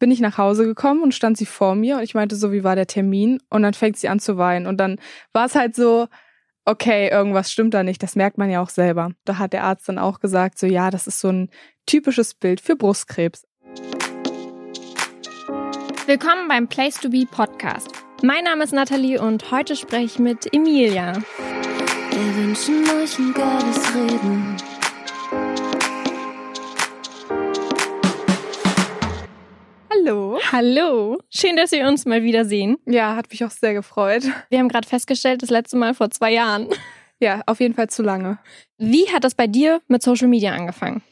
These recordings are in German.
bin ich nach Hause gekommen und stand sie vor mir und ich meinte so, wie war der Termin? Und dann fängt sie an zu weinen. Und dann war es halt so, okay, irgendwas stimmt da nicht, das merkt man ja auch selber. Da hat der Arzt dann auch gesagt, so ja, das ist so ein typisches Bild für Brustkrebs. Willkommen beim Place to Be Podcast. Mein Name ist Nathalie und heute spreche ich mit Emilia. Wir wünschen euch ein geiles Reden. Hallo. Hallo. Schön, dass wir uns mal wiedersehen. Ja, hat mich auch sehr gefreut. Wir haben gerade festgestellt, das letzte Mal vor zwei Jahren. Ja, auf jeden Fall zu lange. Wie hat das bei dir mit Social Media angefangen?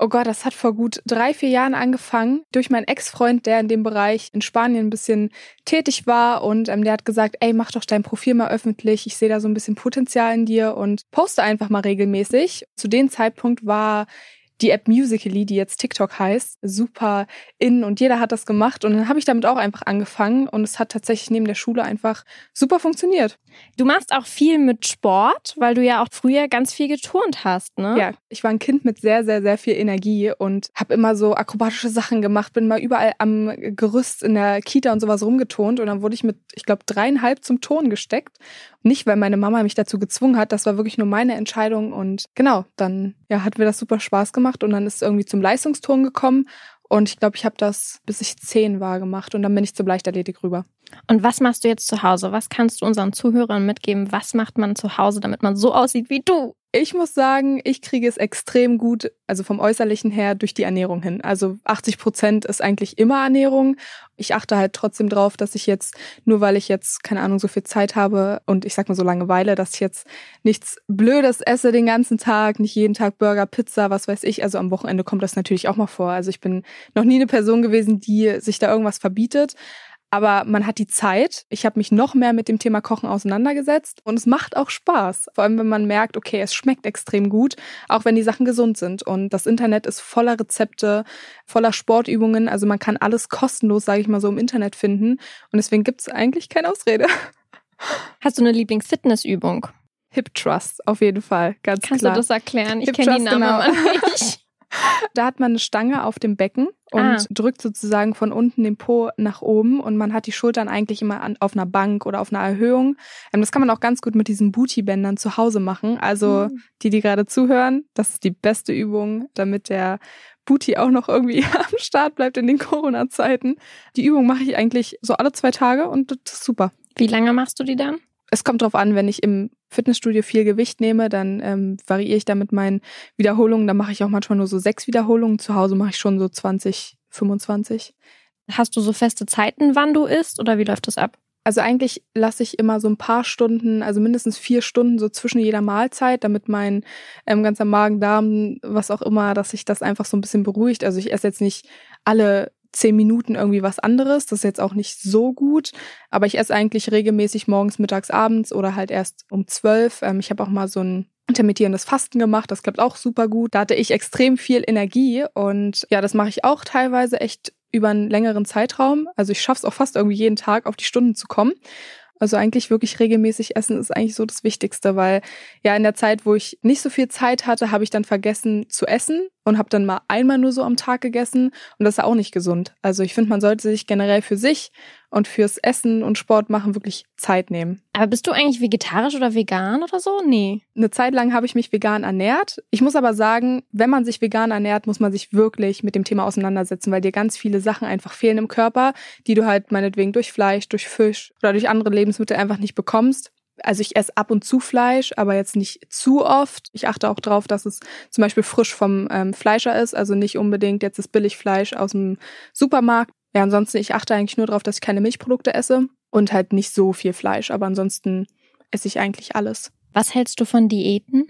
Oh Gott, das hat vor gut drei, vier Jahren angefangen durch meinen Ex-Freund, der in dem Bereich in Spanien ein bisschen tätig war und ähm, der hat gesagt, ey, mach doch dein Profil mal öffentlich. Ich sehe da so ein bisschen Potenzial in dir und poste einfach mal regelmäßig. Zu dem Zeitpunkt war die App Musically, die jetzt TikTok heißt, super in und jeder hat das gemacht und dann habe ich damit auch einfach angefangen und es hat tatsächlich neben der Schule einfach super funktioniert. Du machst auch viel mit Sport, weil du ja auch früher ganz viel geturnt hast, ne? Ja, ich war ein Kind mit sehr, sehr, sehr viel Energie und habe immer so akrobatische Sachen gemacht, bin mal überall am Gerüst in der Kita und sowas rumgetont und dann wurde ich mit, ich glaube, dreieinhalb zum Ton gesteckt. Nicht, weil meine Mama mich dazu gezwungen hat, das war wirklich nur meine Entscheidung und genau, dann ja, hat mir das super Spaß gemacht und dann ist es irgendwie zum Leistungston gekommen und ich glaube, ich habe das, bis ich zehn war, gemacht und dann bin ich zur Leichtathletik rüber. Und was machst du jetzt zu Hause? Was kannst du unseren Zuhörern mitgeben? Was macht man zu Hause, damit man so aussieht wie du? Ich muss sagen, ich kriege es extrem gut, also vom Äußerlichen her, durch die Ernährung hin. Also 80 Prozent ist eigentlich immer Ernährung. Ich achte halt trotzdem drauf, dass ich jetzt, nur weil ich jetzt, keine Ahnung, so viel Zeit habe und ich sag mal so Langeweile, dass ich jetzt nichts Blödes esse den ganzen Tag, nicht jeden Tag Burger, Pizza, was weiß ich. Also am Wochenende kommt das natürlich auch mal vor. Also ich bin noch nie eine Person gewesen, die sich da irgendwas verbietet aber man hat die Zeit. Ich habe mich noch mehr mit dem Thema Kochen auseinandergesetzt und es macht auch Spaß. Vor allem, wenn man merkt, okay, es schmeckt extrem gut, auch wenn die Sachen gesund sind. Und das Internet ist voller Rezepte, voller Sportübungen. Also man kann alles kostenlos, sage ich mal so, im Internet finden. Und deswegen gibt es eigentlich keine Ausrede. Hast du eine Lieblingsfitnessübung? Hip Trust, auf jeden Fall, ganz Kannst klar. Kannst du das erklären? Ich kenne die Namen genau. nicht. Da hat man eine Stange auf dem Becken und ah. drückt sozusagen von unten den Po nach oben und man hat die Schultern eigentlich immer an, auf einer Bank oder auf einer Erhöhung. Ähm, das kann man auch ganz gut mit diesen Booty-Bändern zu Hause machen. Also mhm. die, die gerade zuhören, das ist die beste Übung, damit der Booty auch noch irgendwie am Start bleibt in den Corona-Zeiten. Die Übung mache ich eigentlich so alle zwei Tage und das ist super. Wie lange machst du die dann? Es kommt drauf an, wenn ich im Fitnessstudio viel Gewicht nehme, dann ähm, variiere ich da mit meinen Wiederholungen. Dann mache ich auch manchmal nur so sechs Wiederholungen. Zu Hause mache ich schon so 20, 25. Hast du so feste Zeiten, wann du isst oder wie läuft das ab? Also eigentlich lasse ich immer so ein paar Stunden, also mindestens vier Stunden so zwischen jeder Mahlzeit, damit mein ähm, ganzer Magen, Darm, was auch immer, dass sich das einfach so ein bisschen beruhigt. Also ich esse jetzt nicht alle zehn Minuten irgendwie was anderes. Das ist jetzt auch nicht so gut. Aber ich esse eigentlich regelmäßig morgens, mittags, abends oder halt erst um zwölf. Ähm, ich habe auch mal so ein intermittierendes Fasten gemacht. Das klappt auch super gut. Da hatte ich extrem viel Energie und ja, das mache ich auch teilweise echt über einen längeren Zeitraum. Also ich schaffe es auch fast irgendwie jeden Tag auf die Stunden zu kommen. Also eigentlich wirklich regelmäßig essen ist eigentlich so das Wichtigste, weil ja in der Zeit, wo ich nicht so viel Zeit hatte, habe ich dann vergessen zu essen und habe dann mal einmal nur so am Tag gegessen und das ist auch nicht gesund. Also ich finde, man sollte sich generell für sich und fürs Essen und Sport machen wirklich Zeit nehmen. Aber bist du eigentlich vegetarisch oder vegan oder so? Nee. Eine Zeit lang habe ich mich vegan ernährt. Ich muss aber sagen, wenn man sich vegan ernährt, muss man sich wirklich mit dem Thema auseinandersetzen, weil dir ganz viele Sachen einfach fehlen im Körper, die du halt meinetwegen durch Fleisch, durch Fisch oder durch andere Lebensmittel einfach nicht bekommst. Also ich esse ab und zu Fleisch, aber jetzt nicht zu oft. Ich achte auch drauf, dass es zum Beispiel frisch vom ähm, Fleischer ist, also nicht unbedingt jetzt das Billigfleisch aus dem Supermarkt. Ja, ansonsten, ich achte eigentlich nur darauf, dass ich keine Milchprodukte esse und halt nicht so viel Fleisch, aber ansonsten esse ich eigentlich alles. Was hältst du von Diäten?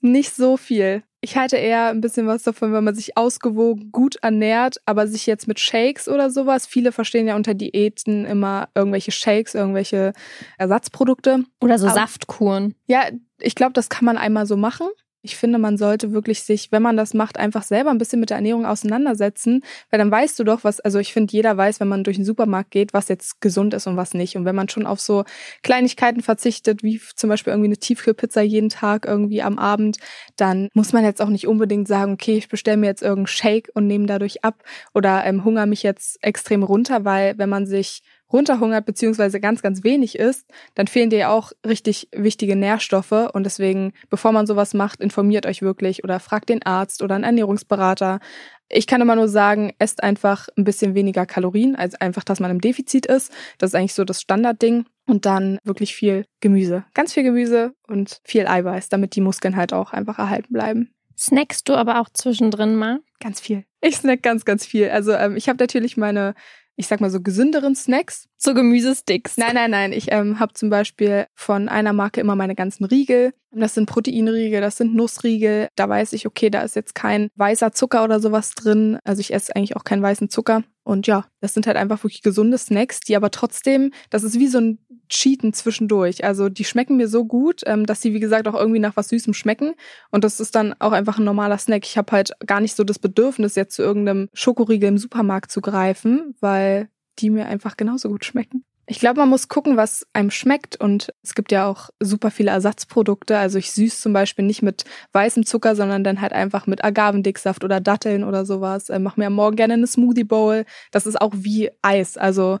Nicht so viel. Ich halte eher ein bisschen was davon, wenn man sich ausgewogen gut ernährt, aber sich jetzt mit Shakes oder sowas. Viele verstehen ja unter Diäten immer irgendwelche Shakes, irgendwelche Ersatzprodukte. Oder so aber, Saftkuren. Ja, ich glaube, das kann man einmal so machen. Ich finde, man sollte wirklich sich, wenn man das macht, einfach selber ein bisschen mit der Ernährung auseinandersetzen, weil dann weißt du doch, was, also ich finde, jeder weiß, wenn man durch den Supermarkt geht, was jetzt gesund ist und was nicht. Und wenn man schon auf so Kleinigkeiten verzichtet, wie zum Beispiel irgendwie eine Tiefkühlpizza jeden Tag irgendwie am Abend, dann muss man jetzt auch nicht unbedingt sagen, okay, ich bestelle mir jetzt irgendeinen Shake und nehme dadurch ab oder ähm, hungere mich jetzt extrem runter, weil wenn man sich runterhungert beziehungsweise ganz, ganz wenig isst, dann fehlen dir ja auch richtig wichtige Nährstoffe. Und deswegen, bevor man sowas macht, informiert euch wirklich oder fragt den Arzt oder einen Ernährungsberater. Ich kann immer nur sagen, esst einfach ein bisschen weniger Kalorien, also einfach, dass man im Defizit ist. Das ist eigentlich so das Standardding. Und dann wirklich viel Gemüse. Ganz viel Gemüse und viel Eiweiß, damit die Muskeln halt auch einfach erhalten bleiben. Snackst du aber auch zwischendrin mal? Ganz viel. Ich snack ganz, ganz viel. Also ähm, ich habe natürlich meine ich sag mal so gesünderen Snacks. So Gemüsesticks. Nein, nein, nein. Ich ähm, habe zum Beispiel von einer Marke immer meine ganzen Riegel. Das sind Proteinriegel, das sind Nussriegel. Da weiß ich, okay, da ist jetzt kein weißer Zucker oder sowas drin. Also ich esse eigentlich auch keinen weißen Zucker. Und ja, das sind halt einfach wirklich gesunde Snacks, die aber trotzdem, das ist wie so ein Cheaten zwischendurch. Also die schmecken mir so gut, ähm, dass sie, wie gesagt, auch irgendwie nach was Süßem schmecken. Und das ist dann auch einfach ein normaler Snack. Ich habe halt gar nicht so das Bedürfnis, jetzt zu irgendeinem Schokoriegel im Supermarkt zu greifen, weil die mir einfach genauso gut schmecken. Ich glaube, man muss gucken, was einem schmeckt. Und es gibt ja auch super viele Ersatzprodukte. Also ich süß zum Beispiel nicht mit weißem Zucker, sondern dann halt einfach mit Agavendicksaft oder Datteln oder sowas. Äh, mach mir am Morgen gerne eine Smoothie Bowl. Das ist auch wie Eis. Also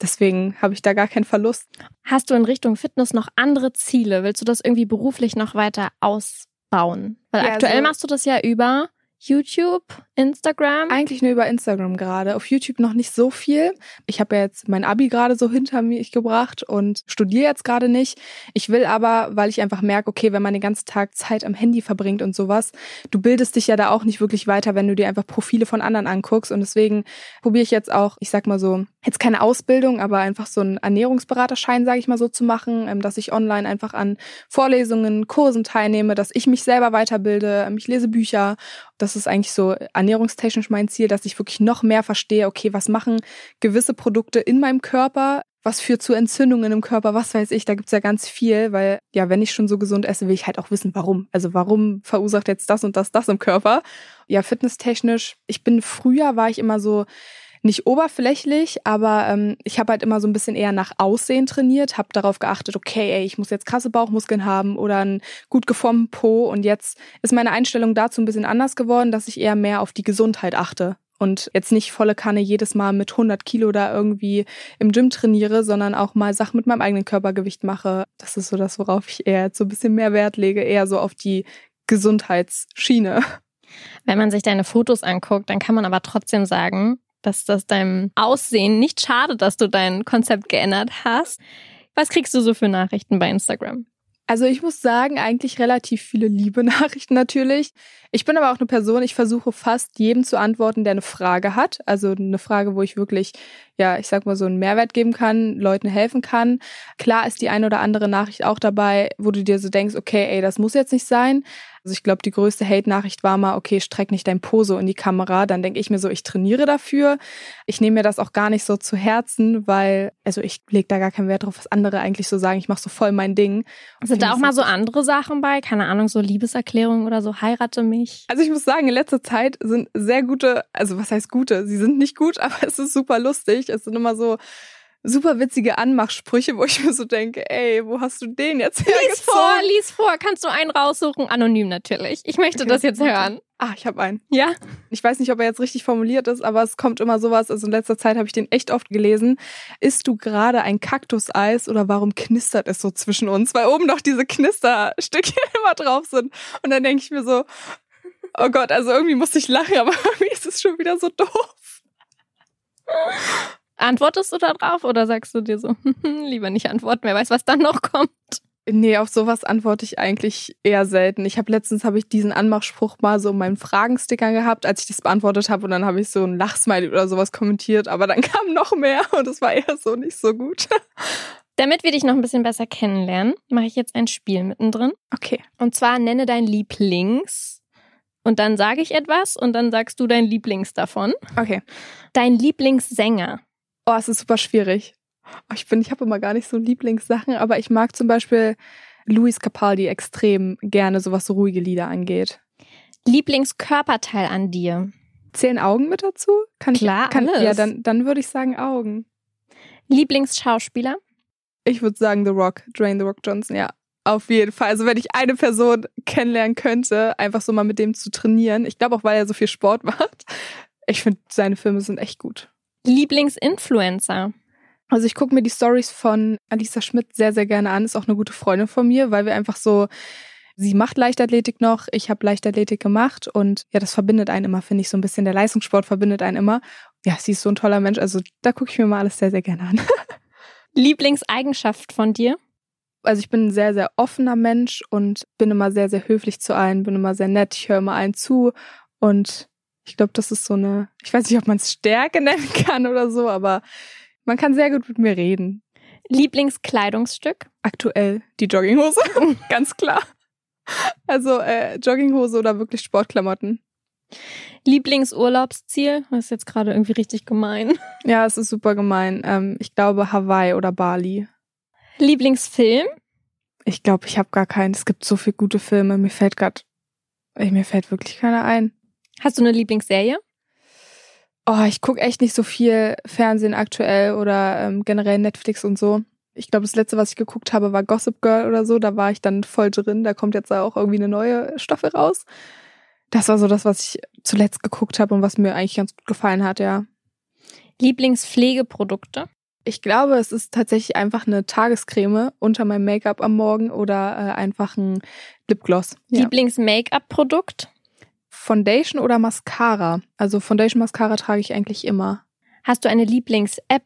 Deswegen habe ich da gar keinen Verlust. Hast du in Richtung Fitness noch andere Ziele? Willst du das irgendwie beruflich noch weiter ausbauen? Weil ja, aktuell also machst du das ja über YouTube, Instagram? Eigentlich nur über Instagram gerade. Auf YouTube noch nicht so viel. Ich habe ja jetzt mein Abi gerade so hinter mich gebracht und studiere jetzt gerade nicht. Ich will aber, weil ich einfach merke, okay, wenn man den ganzen Tag Zeit am Handy verbringt und sowas, du bildest dich ja da auch nicht wirklich weiter, wenn du dir einfach Profile von anderen anguckst. Und deswegen probiere ich jetzt auch, ich sag mal so, jetzt keine Ausbildung, aber einfach so einen Ernährungsberaterschein, sage ich mal so, zu machen, ähm, dass ich online einfach an Vorlesungen, Kursen teilnehme, dass ich mich selber weiterbilde, ähm, ich lese Bücher das ist eigentlich so ernährungstechnisch mein Ziel, dass ich wirklich noch mehr verstehe, okay, was machen gewisse Produkte in meinem Körper, was führt zu Entzündungen im Körper, was weiß ich, da gibt's ja ganz viel, weil ja, wenn ich schon so gesund esse, will ich halt auch wissen, warum. Also warum verursacht jetzt das und das das im Körper? Ja, fitnesstechnisch, ich bin früher war ich immer so nicht oberflächlich, aber ähm, ich habe halt immer so ein bisschen eher nach Aussehen trainiert, habe darauf geachtet, okay, ey, ich muss jetzt krasse Bauchmuskeln haben oder einen gut geformten Po und jetzt ist meine Einstellung dazu ein bisschen anders geworden, dass ich eher mehr auf die Gesundheit achte und jetzt nicht volle Kanne jedes Mal mit 100 Kilo da irgendwie im Gym trainiere, sondern auch mal Sachen mit meinem eigenen Körpergewicht mache. Das ist so das, worauf ich eher jetzt so ein bisschen mehr Wert lege, eher so auf die Gesundheitsschiene. Wenn man sich deine Fotos anguckt, dann kann man aber trotzdem sagen, dass das deinem Aussehen nicht schadet, dass du dein Konzept geändert hast. Was kriegst du so für Nachrichten bei Instagram? Also ich muss sagen, eigentlich relativ viele liebe Nachrichten natürlich. Ich bin aber auch eine Person, ich versuche fast jedem zu antworten, der eine Frage hat. Also eine Frage, wo ich wirklich, ja, ich sag mal so einen Mehrwert geben kann, Leuten helfen kann. Klar ist die eine oder andere Nachricht auch dabei, wo du dir so denkst, okay, ey, das muss jetzt nicht sein. Also ich glaube, die größte Hate-Nachricht war mal, okay, streck nicht dein Poso in die Kamera. Dann denke ich mir so, ich trainiere dafür. Ich nehme mir das auch gar nicht so zu Herzen, weil, also ich lege da gar keinen Wert drauf, was andere eigentlich so sagen. Ich mache so voll mein Ding. Sind da auch mal so andere Sachen bei? Keine Ahnung, so Liebeserklärungen oder so, heirate mich? Also ich muss sagen, in letzter Zeit sind sehr gute, also was heißt gute? Sie sind nicht gut, aber es ist super lustig. Es sind immer so, super witzige Anmachsprüche, wo ich mir so denke, ey, wo hast du den jetzt hergezogen? Lies vor, lies vor. Kannst du einen raussuchen? Anonym natürlich. Ich möchte okay, das jetzt hören. Ah, ich habe einen. Ja? Ich weiß nicht, ob er jetzt richtig formuliert ist, aber es kommt immer sowas. Also in letzter Zeit habe ich den echt oft gelesen. Isst du gerade ein Kaktuseis oder warum knistert es so zwischen uns? Weil oben noch diese Knisterstückchen immer drauf sind. Und dann denke ich mir so, oh Gott, also irgendwie muss ich lachen, aber irgendwie ist es schon wieder so doof. Antwortest du da drauf oder sagst du dir so, lieber nicht antworten, wer weiß, was dann noch kommt? Nee, auf sowas antworte ich eigentlich eher selten. Ich habe letztens habe ich diesen Anmachspruch mal so in meinen Fragenstickern gehabt, als ich das beantwortet habe und dann habe ich so ein Lachsmiley oder sowas kommentiert, aber dann kam noch mehr und es war eher so nicht so gut. Damit wir dich noch ein bisschen besser kennenlernen, mache ich jetzt ein Spiel mittendrin. Okay. Und zwar nenne dein Lieblings und dann sage ich etwas und dann sagst du dein Lieblings davon. Okay. Dein Lieblingssänger. Oh, es ist super schwierig. Oh, ich bin, ich habe immer gar nicht so Lieblingssachen, aber ich mag zum Beispiel Luis Capaldi extrem gerne, so was so ruhige Lieder angeht. Lieblingskörperteil an dir? Zählen Augen mit dazu? Kann Klar, ich, kann, alles. Ja, dann, dann würde ich sagen Augen. Lieblingsschauspieler? Ich würde sagen The Rock, Dwayne The Rock Johnson, ja. Auf jeden Fall. Also wenn ich eine Person kennenlernen könnte, einfach so mal mit dem zu trainieren. Ich glaube auch, weil er so viel Sport macht. Ich finde, seine Filme sind echt gut. Lieblingsinfluencer? Also ich gucke mir die Stories von Alisa Schmidt sehr, sehr gerne an. Ist auch eine gute Freundin von mir, weil wir einfach so, sie macht Leichtathletik noch, ich habe Leichtathletik gemacht und ja, das verbindet einen immer, finde ich, so ein bisschen. Der Leistungssport verbindet einen immer. Ja, sie ist so ein toller Mensch. Also da gucke ich mir mal alles sehr, sehr gerne an. Lieblingseigenschaft von dir? Also ich bin ein sehr, sehr offener Mensch und bin immer sehr, sehr höflich zu allen, bin immer sehr nett, ich höre immer allen zu und ich glaube, das ist so eine, ich weiß nicht, ob man es Stärke nennen kann oder so, aber man kann sehr gut mit mir reden. Lieblingskleidungsstück? Aktuell die Jogginghose, ganz klar. Also äh, Jogginghose oder wirklich Sportklamotten. Lieblingsurlaubsziel? Das ist jetzt gerade irgendwie richtig gemein. Ja, es ist super gemein. Ähm, ich glaube Hawaii oder Bali. Lieblingsfilm? Ich glaube, ich habe gar keinen. Es gibt so viele gute Filme. Mir fällt gerade, mir fällt wirklich keiner ein. Hast du eine Lieblingsserie? Oh, ich gucke echt nicht so viel Fernsehen aktuell oder ähm, generell Netflix und so. Ich glaube, das letzte, was ich geguckt habe, war Gossip Girl oder so. Da war ich dann voll drin. Da kommt jetzt auch irgendwie eine neue Staffel raus. Das war so das, was ich zuletzt geguckt habe und was mir eigentlich ganz gut gefallen hat, ja. Lieblingspflegeprodukte? Ich glaube, es ist tatsächlich einfach eine Tagescreme unter meinem Make-up am Morgen oder äh, einfach ein Lipgloss. Ja. Lieblings-Make-up-Produkt? Foundation oder Mascara? Also Foundation Mascara trage ich eigentlich immer. Hast du eine Lieblings-App?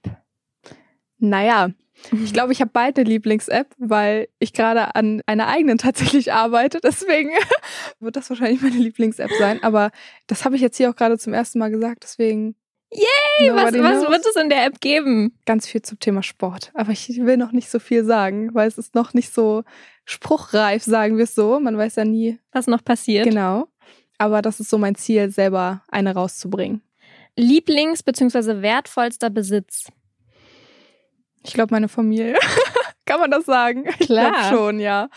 Naja, ich glaube, ich habe beide Lieblings-App, weil ich gerade an einer eigenen tatsächlich arbeite. Deswegen wird das wahrscheinlich meine Lieblings-App sein. Aber das habe ich jetzt hier auch gerade zum ersten Mal gesagt. Deswegen. Yay! Was, was wird es in der App geben? Ganz viel zum Thema Sport. Aber ich will noch nicht so viel sagen, weil es ist noch nicht so spruchreif, sagen wir es so. Man weiß ja nie Was noch passiert? genau. Aber das ist so mein Ziel, selber eine rauszubringen. Lieblings- bzw. wertvollster Besitz? Ich glaube, meine Familie. Kann man das sagen? Ich Klar. glaube schon, ja.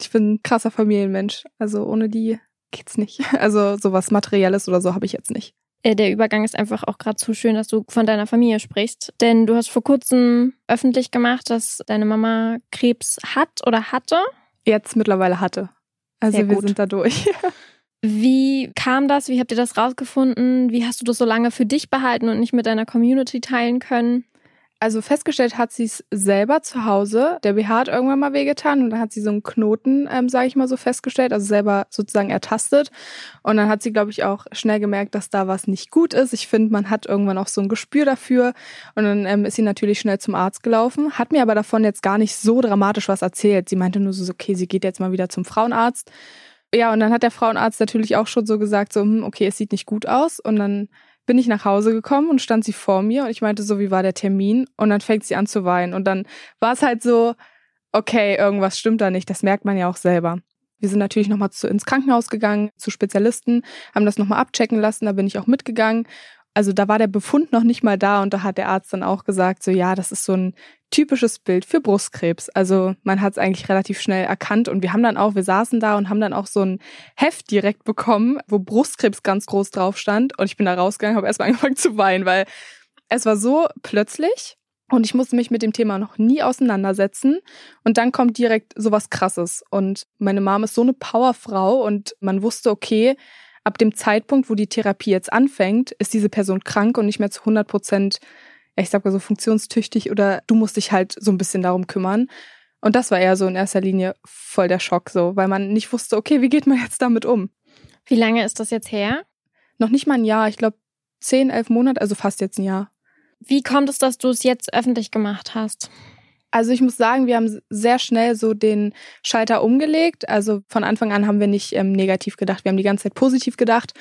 Ich bin ein krasser Familienmensch. Also ohne die geht's nicht. Also sowas Materielles oder so habe ich jetzt nicht. Äh, Der Übergang ist einfach auch gerade zu schön, dass du von deiner Familie sprichst. Denn du hast vor kurzem öffentlich gemacht, dass deine Mama Krebs hat oder hatte. Jetzt mittlerweile hatte. Also wir sind da durch. Wie kam das? Wie habt ihr das rausgefunden? Wie hast du das so lange für dich behalten und nicht mit deiner Community teilen können? Also festgestellt hat sie es selber zu Hause. Der BH hat irgendwann mal wehgetan und dann hat sie so einen Knoten, ähm, sage ich mal so, festgestellt, also selber sozusagen ertastet. Und dann hat sie, glaube ich, auch schnell gemerkt, dass da was nicht gut ist. Ich finde, man hat irgendwann auch so ein Gespür dafür. Und dann ähm, ist sie natürlich schnell zum Arzt gelaufen, hat mir aber davon jetzt gar nicht so dramatisch was erzählt. Sie meinte nur so, okay, sie geht jetzt mal wieder zum Frauenarzt. Ja, und dann hat der Frauenarzt natürlich auch schon so gesagt, so, hm, okay, es sieht nicht gut aus. Und dann bin ich nach Hause gekommen und stand sie vor mir und ich meinte so, wie war der Termin? Und dann fängt sie an zu weinen. Und dann war es halt so, okay, irgendwas stimmt da nicht. Das merkt man ja auch selber. Wir sind natürlich nochmal zu, ins Krankenhaus gegangen, zu Spezialisten, haben das nochmal abchecken lassen, da bin ich auch mitgegangen. Also da war der Befund noch nicht mal da und da hat der Arzt dann auch gesagt, so ja, das ist so ein typisches Bild für Brustkrebs. Also man hat es eigentlich relativ schnell erkannt und wir haben dann auch, wir saßen da und haben dann auch so ein Heft direkt bekommen, wo Brustkrebs ganz groß drauf stand und ich bin da rausgegangen, habe erstmal angefangen zu weinen, weil es war so plötzlich und ich musste mich mit dem Thema noch nie auseinandersetzen und dann kommt direkt sowas krasses und meine Mom ist so eine Powerfrau und man wusste, okay, ab dem Zeitpunkt, wo die Therapie jetzt anfängt, ist diese Person krank und nicht mehr zu 100 Prozent, ich sag mal so funktionstüchtig oder du musst dich halt so ein bisschen darum kümmern. Und das war eher so in erster Linie voll der Schock so, weil man nicht wusste, okay, wie geht man jetzt damit um? Wie lange ist das jetzt her? Noch nicht mal ein Jahr, ich glaube zehn, elf Monate, also fast jetzt ein Jahr. Wie kommt es, dass du es jetzt öffentlich gemacht hast? Also ich muss sagen, wir haben sehr schnell so den Schalter umgelegt. Also von Anfang an haben wir nicht ähm, negativ gedacht, wir haben die ganze Zeit positiv gedacht.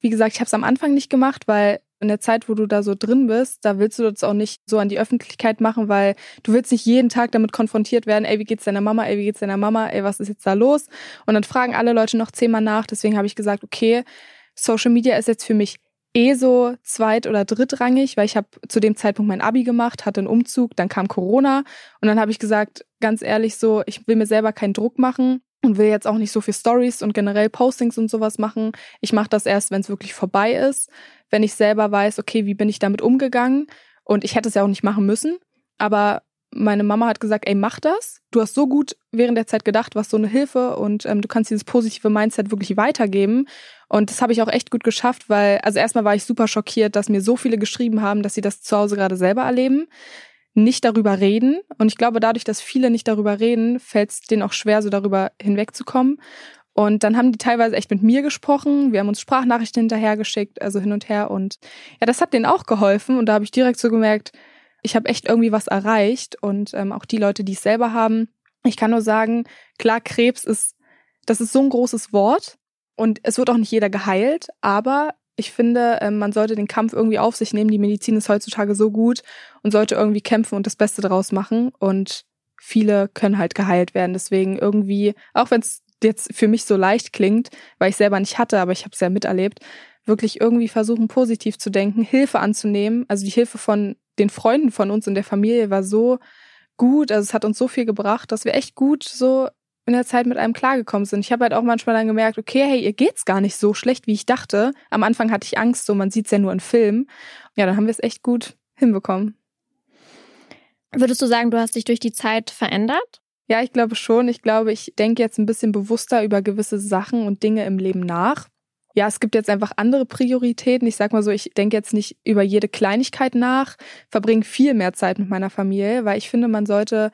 Wie gesagt, ich habe es am Anfang nicht gemacht, weil in der Zeit, wo du da so drin bist, da willst du das auch nicht so an die Öffentlichkeit machen, weil du willst nicht jeden Tag damit konfrontiert werden, ey, wie geht's deiner Mama, ey, wie geht's deiner Mama, ey, was ist jetzt da los? Und dann fragen alle Leute noch zehnmal nach. Deswegen habe ich gesagt, okay, Social Media ist jetzt für mich eh so zweit- oder drittrangig, weil ich habe zu dem Zeitpunkt mein Abi gemacht, hatte einen Umzug, dann kam Corona und dann habe ich gesagt, ganz ehrlich so, ich will mir selber keinen Druck machen und will jetzt auch nicht so viel Stories und generell Postings und sowas machen. Ich mache das erst, wenn es wirklich vorbei ist, wenn ich selber weiß, okay, wie bin ich damit umgegangen und ich hätte es ja auch nicht machen müssen, aber meine Mama hat gesagt, ey, mach das. Du hast so gut während der Zeit gedacht, was so eine Hilfe und ähm, du kannst dieses positive Mindset wirklich weitergeben. Und das habe ich auch echt gut geschafft, weil, also erstmal war ich super schockiert, dass mir so viele geschrieben haben, dass sie das zu Hause gerade selber erleben, nicht darüber reden. Und ich glaube, dadurch, dass viele nicht darüber reden, fällt es denen auch schwer, so darüber hinwegzukommen. Und dann haben die teilweise echt mit mir gesprochen. Wir haben uns Sprachnachrichten hinterhergeschickt, also hin und her. Und ja, das hat denen auch geholfen. Und da habe ich direkt so gemerkt, ich habe echt irgendwie was erreicht. Und ähm, auch die Leute, die es selber haben. Ich kann nur sagen, klar, Krebs ist, das ist so ein großes Wort. Und es wird auch nicht jeder geheilt, aber ich finde, ähm, man sollte den Kampf irgendwie auf sich nehmen. Die Medizin ist heutzutage so gut und sollte irgendwie kämpfen und das Beste draus machen. Und viele können halt geheilt werden. Deswegen irgendwie, auch wenn es jetzt für mich so leicht klingt, weil ich selber nicht hatte, aber ich habe es ja miterlebt, wirklich irgendwie versuchen, positiv zu denken, Hilfe anzunehmen. Also die Hilfe von den Freunden von uns in der Familie war so gut, also es hat uns so viel gebracht, dass wir echt gut so in der Zeit mit einem klargekommen sind. Ich habe halt auch manchmal dann gemerkt, okay, hey, ihr geht's gar nicht so schlecht, wie ich dachte. Am Anfang hatte ich Angst, so man sieht's ja nur in Filmen. Ja, dann haben wir es echt gut hinbekommen. Würdest du sagen, du hast dich durch die Zeit verändert? Ja, ich glaube schon. Ich glaube, ich denke jetzt ein bisschen bewusster über gewisse Sachen und Dinge im Leben nach. Ja, es gibt jetzt einfach andere Prioritäten. Ich sag mal so, ich denke jetzt nicht über jede Kleinigkeit nach, verbringe viel mehr Zeit mit meiner Familie, weil ich finde, man sollte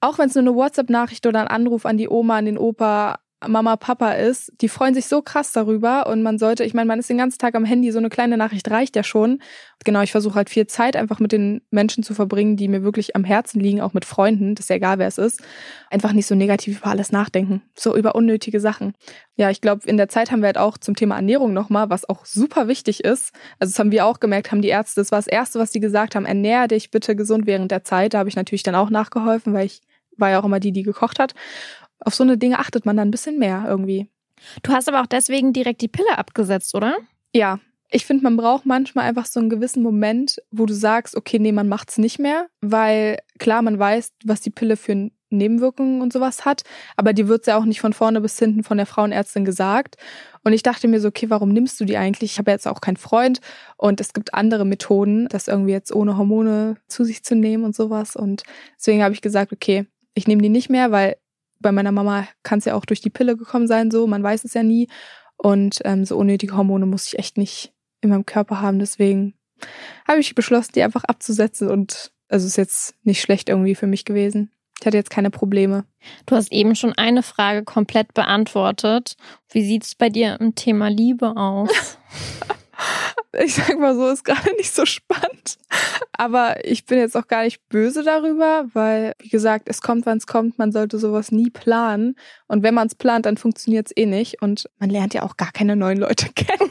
auch wenn es nur eine WhatsApp-Nachricht oder ein Anruf an die Oma, an den Opa, Mama, Papa ist, die freuen sich so krass darüber und man sollte, ich meine, man ist den ganzen Tag am Handy, so eine kleine Nachricht reicht ja schon. Genau, ich versuche halt viel Zeit einfach mit den Menschen zu verbringen, die mir wirklich am Herzen liegen, auch mit Freunden, das ist ja egal, wer es ist. Einfach nicht so negativ über alles nachdenken, so über unnötige Sachen. Ja, ich glaube, in der Zeit haben wir halt auch zum Thema Ernährung nochmal, was auch super wichtig ist. Also das haben wir auch gemerkt, haben die Ärzte, das war das Erste, was die gesagt haben, ernähre dich bitte gesund während der Zeit. Da habe ich natürlich dann auch nachgeholfen, weil ich war ja auch immer die, die gekocht hat. Auf so eine Dinge achtet man dann ein bisschen mehr irgendwie. Du hast aber auch deswegen direkt die Pille abgesetzt, oder? Ja. Ich finde, man braucht manchmal einfach so einen gewissen Moment, wo du sagst, okay, nee, man macht's nicht mehr, weil klar, man weiß, was die Pille für Nebenwirkungen und sowas hat, aber die wird's ja auch nicht von vorne bis hinten von der Frauenärztin gesagt. Und ich dachte mir so, okay, warum nimmst du die eigentlich? Ich habe jetzt auch keinen Freund und es gibt andere Methoden, das irgendwie jetzt ohne Hormone zu sich zu nehmen und sowas. Und deswegen habe ich gesagt, okay, ich nehme die nicht mehr, weil bei meiner Mama kann es ja auch durch die Pille gekommen sein, so, man weiß es ja nie. Und ähm, so unnötige Hormone muss ich echt nicht in meinem Körper haben. Deswegen habe ich beschlossen, die einfach abzusetzen. Und also ist jetzt nicht schlecht irgendwie für mich gewesen. Ich hatte jetzt keine Probleme. Du hast eben schon eine Frage komplett beantwortet. Wie sieht's bei dir im Thema Liebe aus? ich sag mal so, ist gerade nicht so spannend. Aber ich bin jetzt auch gar nicht böse darüber, weil, wie gesagt, es kommt, wann es kommt. Man sollte sowas nie planen. Und wenn man es plant, dann funktioniert es eh nicht. Und man lernt ja auch gar keine neuen Leute kennen.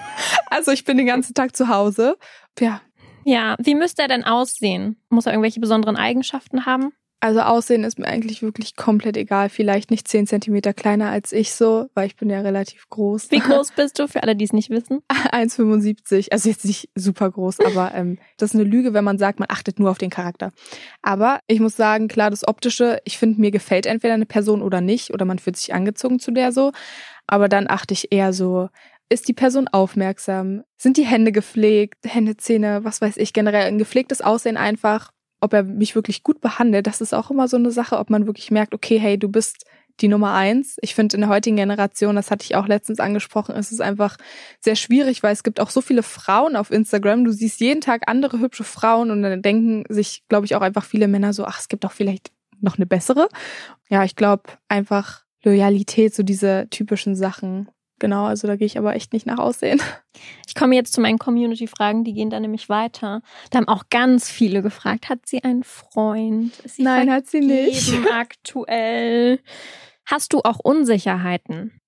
Also ich bin den ganzen Tag zu Hause. Ja. Ja, wie müsste er denn aussehen? Muss er irgendwelche besonderen Eigenschaften haben? Also Aussehen ist mir eigentlich wirklich komplett egal. Vielleicht nicht zehn Zentimeter kleiner als ich so, weil ich bin ja relativ groß. Wie groß bist du, für alle, die es nicht wissen? 1,75. Also jetzt nicht super groß, aber ähm, das ist eine Lüge, wenn man sagt, man achtet nur auf den Charakter. Aber ich muss sagen, klar, das Optische, ich finde, mir gefällt entweder eine Person oder nicht, oder man fühlt sich angezogen zu der so. Aber dann achte ich eher so, ist die Person aufmerksam? Sind die Hände gepflegt? Hände, Zähne, was weiß ich, generell ein gepflegtes Aussehen einfach ob er mich wirklich gut behandelt, das ist auch immer so eine Sache, ob man wirklich merkt, okay, hey, du bist die Nummer eins. Ich finde in der heutigen Generation, das hatte ich auch letztens angesprochen, ist es einfach sehr schwierig, weil es gibt auch so viele Frauen auf Instagram. Du siehst jeden Tag andere hübsche Frauen und dann denken sich, glaube ich, auch einfach viele Männer so, ach, es gibt auch vielleicht noch eine bessere. Ja, ich glaube einfach Loyalität, so diese typischen Sachen. Genau, also da gehe ich aber echt nicht nach Aussehen. Ich komme jetzt zu meinen Community-Fragen, die gehen dann nämlich weiter. Da haben auch ganz viele gefragt, hat sie einen Freund? Sie Nein, hat sie nicht. aktuell. Hast du auch Unsicherheiten?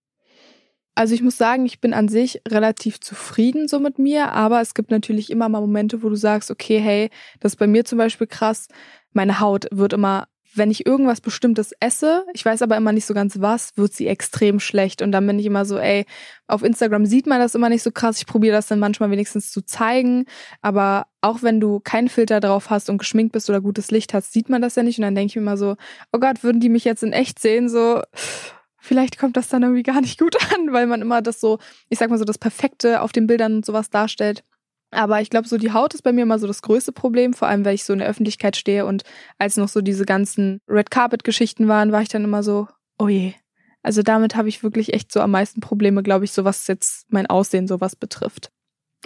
Also ich muss sagen, ich bin an sich relativ zufrieden so mit mir, aber es gibt natürlich immer mal Momente, wo du sagst, okay, hey, das ist bei mir zum Beispiel krass. Meine Haut wird immer wenn ich irgendwas Bestimmtes esse, ich weiß aber immer nicht so ganz was, wird sie extrem schlecht. Und dann bin ich immer so, ey, auf Instagram sieht man das immer nicht so krass. Ich probiere das dann manchmal wenigstens zu zeigen. Aber auch wenn du keinen Filter drauf hast und geschminkt bist oder gutes Licht hast, sieht man das ja nicht. Und dann denke ich mir immer so, oh Gott, würden die mich jetzt in echt sehen? So, vielleicht kommt das dann irgendwie gar nicht gut an, weil man immer das so, ich sag mal so, das Perfekte auf den Bildern und sowas darstellt. Aber ich glaube, so die Haut ist bei mir immer so das größte Problem, vor allem, weil ich so in der Öffentlichkeit stehe und als noch so diese ganzen Red Carpet Geschichten waren, war ich dann immer so, oh je. Also damit habe ich wirklich echt so am meisten Probleme, glaube ich, so was jetzt mein Aussehen sowas betrifft.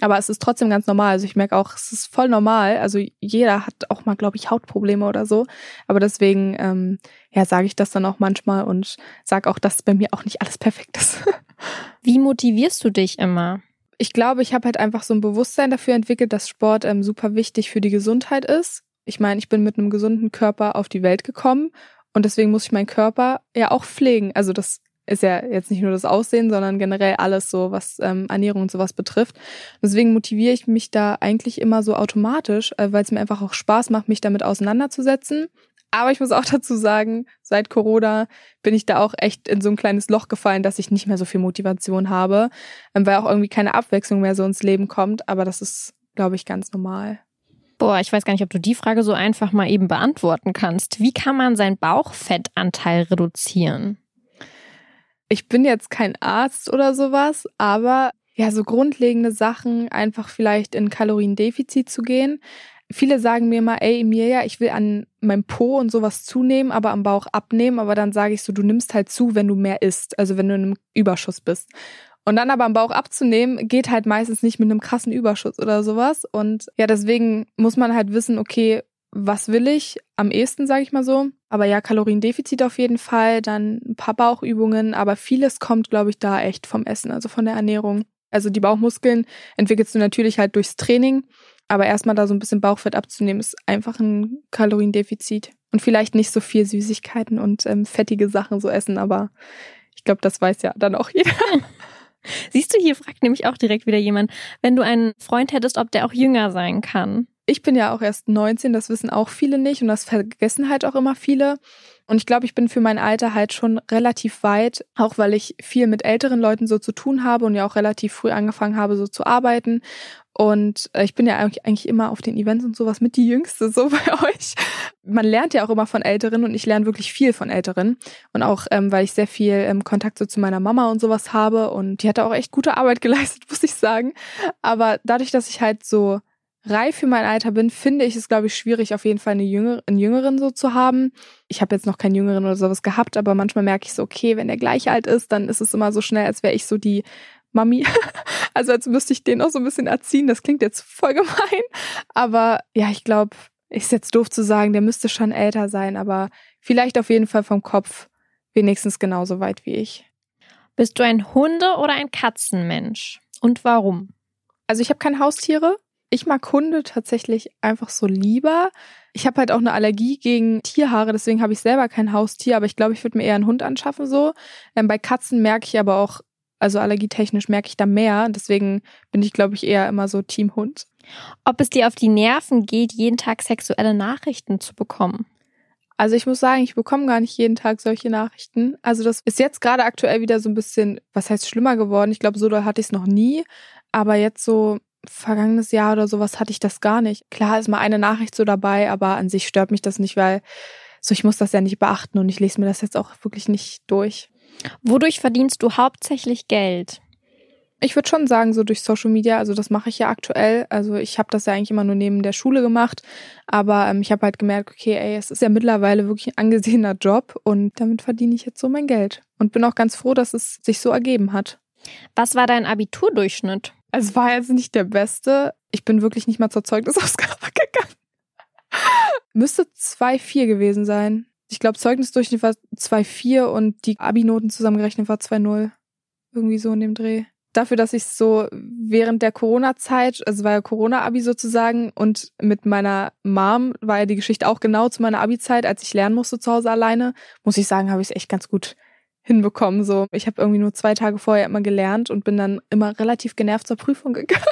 Aber es ist trotzdem ganz normal. Also ich merke auch, es ist voll normal. Also jeder hat auch mal, glaube ich, Hautprobleme oder so. Aber deswegen, ähm, ja, sage ich das dann auch manchmal und sage auch, dass bei mir auch nicht alles perfekt ist. Wie motivierst du dich immer? Ich glaube, ich habe halt einfach so ein Bewusstsein dafür entwickelt, dass Sport ähm, super wichtig für die Gesundheit ist. Ich meine, ich bin mit einem gesunden Körper auf die Welt gekommen und deswegen muss ich meinen Körper ja auch pflegen. Also das ist ja jetzt nicht nur das Aussehen, sondern generell alles so, was ähm, Ernährung und sowas betrifft. Deswegen motiviere ich mich da eigentlich immer so automatisch, äh, weil es mir einfach auch Spaß macht, mich damit auseinanderzusetzen. Aber ich muss auch dazu sagen, seit Corona bin ich da auch echt in so ein kleines Loch gefallen, dass ich nicht mehr so viel Motivation habe, ähm, weil auch irgendwie keine Abwechslung mehr so ins Leben kommt. Aber das ist, glaube ich, ganz normal. Boah, ich weiß gar nicht, ob du die Frage so einfach mal eben beantworten kannst. Wie kann man seinen Bauchfettanteil reduzieren? Ich bin jetzt kein Arzt oder sowas, aber ja, so grundlegende Sachen, einfach vielleicht in Kaloriendefizit zu gehen. Viele sagen mir immer, ey Emilia, ich will an meinem Po und sowas zunehmen, aber am Bauch abnehmen. Aber dann sage ich so, du nimmst halt zu, wenn du mehr isst, also wenn du in einem Überschuss bist. Und dann aber am Bauch abzunehmen, geht halt meistens nicht mit einem krassen Überschuss oder sowas. Und ja, deswegen muss man halt wissen, okay, was will ich am ehesten, sage ich mal so. Aber ja, Kaloriendefizit auf jeden Fall, dann ein paar Bauchübungen, aber vieles kommt, glaube ich, da echt vom Essen, also von der Ernährung. Also die Bauchmuskeln entwickelst du natürlich halt durchs Training. Aber erstmal da so ein bisschen Bauchfett abzunehmen, ist einfach ein Kaloriendefizit. Und vielleicht nicht so viel Süßigkeiten und ähm, fettige Sachen so essen, aber ich glaube, das weiß ja dann auch jeder. Siehst du, hier fragt nämlich auch direkt wieder jemand, wenn du einen Freund hättest, ob der auch jünger sein kann. Ich bin ja auch erst 19, das wissen auch viele nicht und das vergessen halt auch immer viele. Und ich glaube, ich bin für mein Alter halt schon relativ weit, auch weil ich viel mit älteren Leuten so zu tun habe und ja auch relativ früh angefangen habe, so zu arbeiten. Und äh, ich bin ja eigentlich immer auf den Events und sowas mit die Jüngste, so bei euch. Man lernt ja auch immer von Älteren und ich lerne wirklich viel von Älteren. Und auch, ähm, weil ich sehr viel ähm, Kontakt so zu meiner Mama und sowas habe. Und die hat auch echt gute Arbeit geleistet, muss ich sagen. Aber dadurch, dass ich halt so reif für mein Alter bin, finde ich es, glaube ich, schwierig, auf jeden Fall eine Jüngere, einen Jüngeren so zu haben. Ich habe jetzt noch keinen Jüngeren oder sowas gehabt, aber manchmal merke ich so, okay, wenn der gleich alt ist, dann ist es immer so schnell, als wäre ich so die Mami. Also als müsste ich den auch so ein bisschen erziehen. Das klingt jetzt voll gemein. Aber ja, ich glaube, ist jetzt doof zu sagen, der müsste schon älter sein, aber vielleicht auf jeden Fall vom Kopf wenigstens genauso weit wie ich. Bist du ein Hunde- oder ein Katzenmensch? Und warum? Also ich habe keine Haustiere, ich mag Hunde tatsächlich einfach so lieber. Ich habe halt auch eine Allergie gegen Tierhaare, deswegen habe ich selber kein Haustier, aber ich glaube, ich würde mir eher einen Hund anschaffen so. Ähm, bei Katzen merke ich aber auch, also allergietechnisch merke ich da mehr. Deswegen bin ich, glaube ich, eher immer so Team Hund. Ob es dir auf die Nerven geht, jeden Tag sexuelle Nachrichten zu bekommen? Also ich muss sagen, ich bekomme gar nicht jeden Tag solche Nachrichten. Also das ist jetzt gerade aktuell wieder so ein bisschen, was heißt schlimmer geworden. Ich glaube, so doll hatte ich es noch nie. Aber jetzt so vergangenes Jahr oder sowas hatte ich das gar nicht. Klar ist mal eine Nachricht so dabei, aber an sich stört mich das nicht, weil so ich muss das ja nicht beachten und ich lese mir das jetzt auch wirklich nicht durch. Wodurch verdienst du hauptsächlich Geld? Ich würde schon sagen, so durch Social Media, also das mache ich ja aktuell. Also ich habe das ja eigentlich immer nur neben der Schule gemacht, aber ähm, ich habe halt gemerkt, okay, ey, es ist ja mittlerweile wirklich ein angesehener Job und damit verdiene ich jetzt so mein Geld und bin auch ganz froh, dass es sich so ergeben hat. Was war dein Abiturdurchschnitt? Es war jetzt nicht der beste. Ich bin wirklich nicht mal zur Zeugnisausgabe gegangen. Müsste 2,4 gewesen sein. Ich glaube, Zeugnisdurchschnitt war 2,4 und die Abi-Noten zusammengerechnet war 2,0. Irgendwie so in dem Dreh. Dafür, dass ich so während der Corona-Zeit, also war ja Corona-Abi sozusagen, und mit meiner Mom war ja die Geschichte auch genau zu meiner Abi-Zeit, als ich lernen musste zu Hause alleine, muss ich sagen, habe ich es echt ganz gut hinbekommen. So, ich habe irgendwie nur zwei Tage vorher immer gelernt und bin dann immer relativ genervt zur Prüfung gegangen,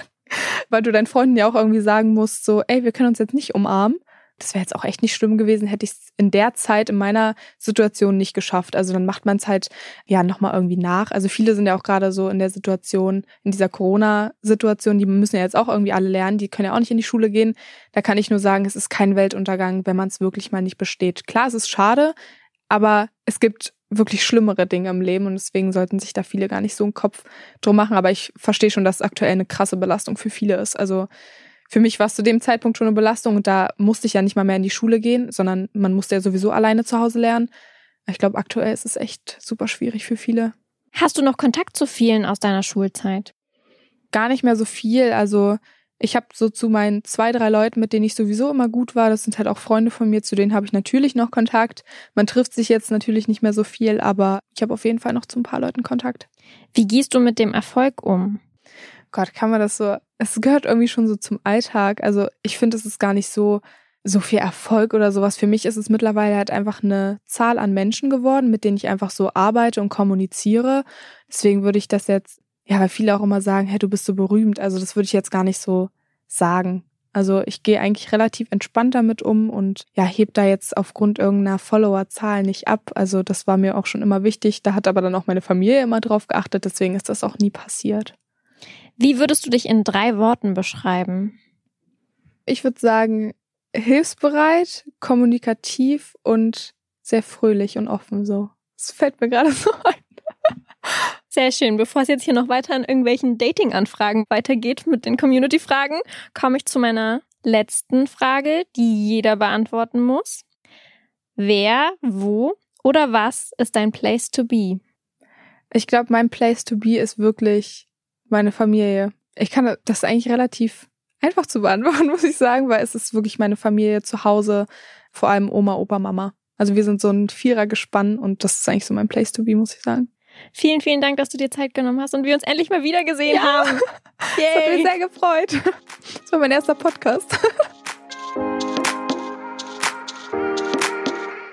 weil du deinen Freunden ja auch irgendwie sagen musst, so, ey, wir können uns jetzt nicht umarmen. Das wäre jetzt auch echt nicht schlimm gewesen, hätte ich es in der Zeit in meiner Situation nicht geschafft. Also dann macht man es halt ja nochmal irgendwie nach. Also viele sind ja auch gerade so in der Situation, in dieser Corona-Situation, die müssen ja jetzt auch irgendwie alle lernen, die können ja auch nicht in die Schule gehen. Da kann ich nur sagen, es ist kein Weltuntergang, wenn man es wirklich mal nicht besteht. Klar, es ist schade, aber es gibt wirklich schlimmere Dinge im Leben und deswegen sollten sich da viele gar nicht so einen Kopf drum machen. Aber ich verstehe schon, dass es aktuell eine krasse Belastung für viele ist. Also für mich war es zu dem Zeitpunkt schon eine Belastung und da musste ich ja nicht mal mehr in die Schule gehen, sondern man musste ja sowieso alleine zu Hause lernen. Ich glaube, aktuell ist es echt super schwierig für viele. Hast du noch Kontakt zu vielen aus deiner Schulzeit? Gar nicht mehr so viel. Also ich habe so zu meinen zwei, drei Leuten, mit denen ich sowieso immer gut war, das sind halt auch Freunde von mir, zu denen habe ich natürlich noch Kontakt. Man trifft sich jetzt natürlich nicht mehr so viel, aber ich habe auf jeden Fall noch zu ein paar Leuten Kontakt. Wie gehst du mit dem Erfolg um? Gott, kann man das so, es gehört irgendwie schon so zum Alltag. Also ich finde, es ist gar nicht so, so viel Erfolg oder sowas. Für mich ist es mittlerweile halt einfach eine Zahl an Menschen geworden, mit denen ich einfach so arbeite und kommuniziere. Deswegen würde ich das jetzt ja, weil viele auch immer sagen, hey, du bist so berühmt. Also das würde ich jetzt gar nicht so sagen. Also ich gehe eigentlich relativ entspannt damit um und ja, heb da jetzt aufgrund irgendeiner Followerzahl nicht ab. Also das war mir auch schon immer wichtig. Da hat aber dann auch meine Familie immer drauf geachtet, deswegen ist das auch nie passiert. Wie würdest du dich in drei Worten beschreiben? Ich würde sagen, hilfsbereit, kommunikativ und sehr fröhlich und offen so. Das fällt mir gerade so ein. Sehr schön. Bevor es jetzt hier noch weiter an irgendwelchen Dating-Anfragen weitergeht mit den Community-Fragen, komme ich zu meiner letzten Frage, die jeder beantworten muss. Wer, wo oder was ist dein Place to be? Ich glaube, mein Place to be ist wirklich meine Familie. Ich kann das eigentlich relativ einfach zu beantworten, muss ich sagen, weil es ist wirklich meine Familie zu Hause, vor allem Oma, Opa, Mama. Also wir sind so ein Vierer-Gespann und das ist eigentlich so mein Place to be, muss ich sagen. Vielen, vielen Dank, dass du dir Zeit genommen hast und wir uns endlich mal wieder gesehen ja. haben. Yay. Das hat mich sehr gefreut. Das war mein erster Podcast.